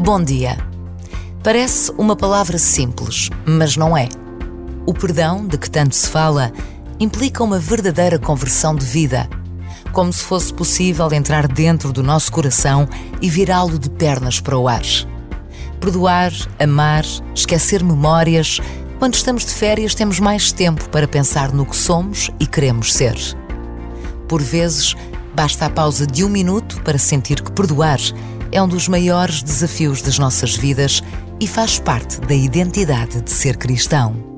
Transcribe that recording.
Bom dia. Parece uma palavra simples, mas não é. O perdão, de que tanto se fala, implica uma verdadeira conversão de vida, como se fosse possível entrar dentro do nosso coração e virá-lo de pernas para o ar. Perdoar, amar, esquecer memórias. Quando estamos de férias, temos mais tempo para pensar no que somos e queremos ser. Por vezes, basta a pausa de um minuto para sentir que perdoar é um dos maiores desafios das nossas vidas e faz parte da identidade de ser cristão.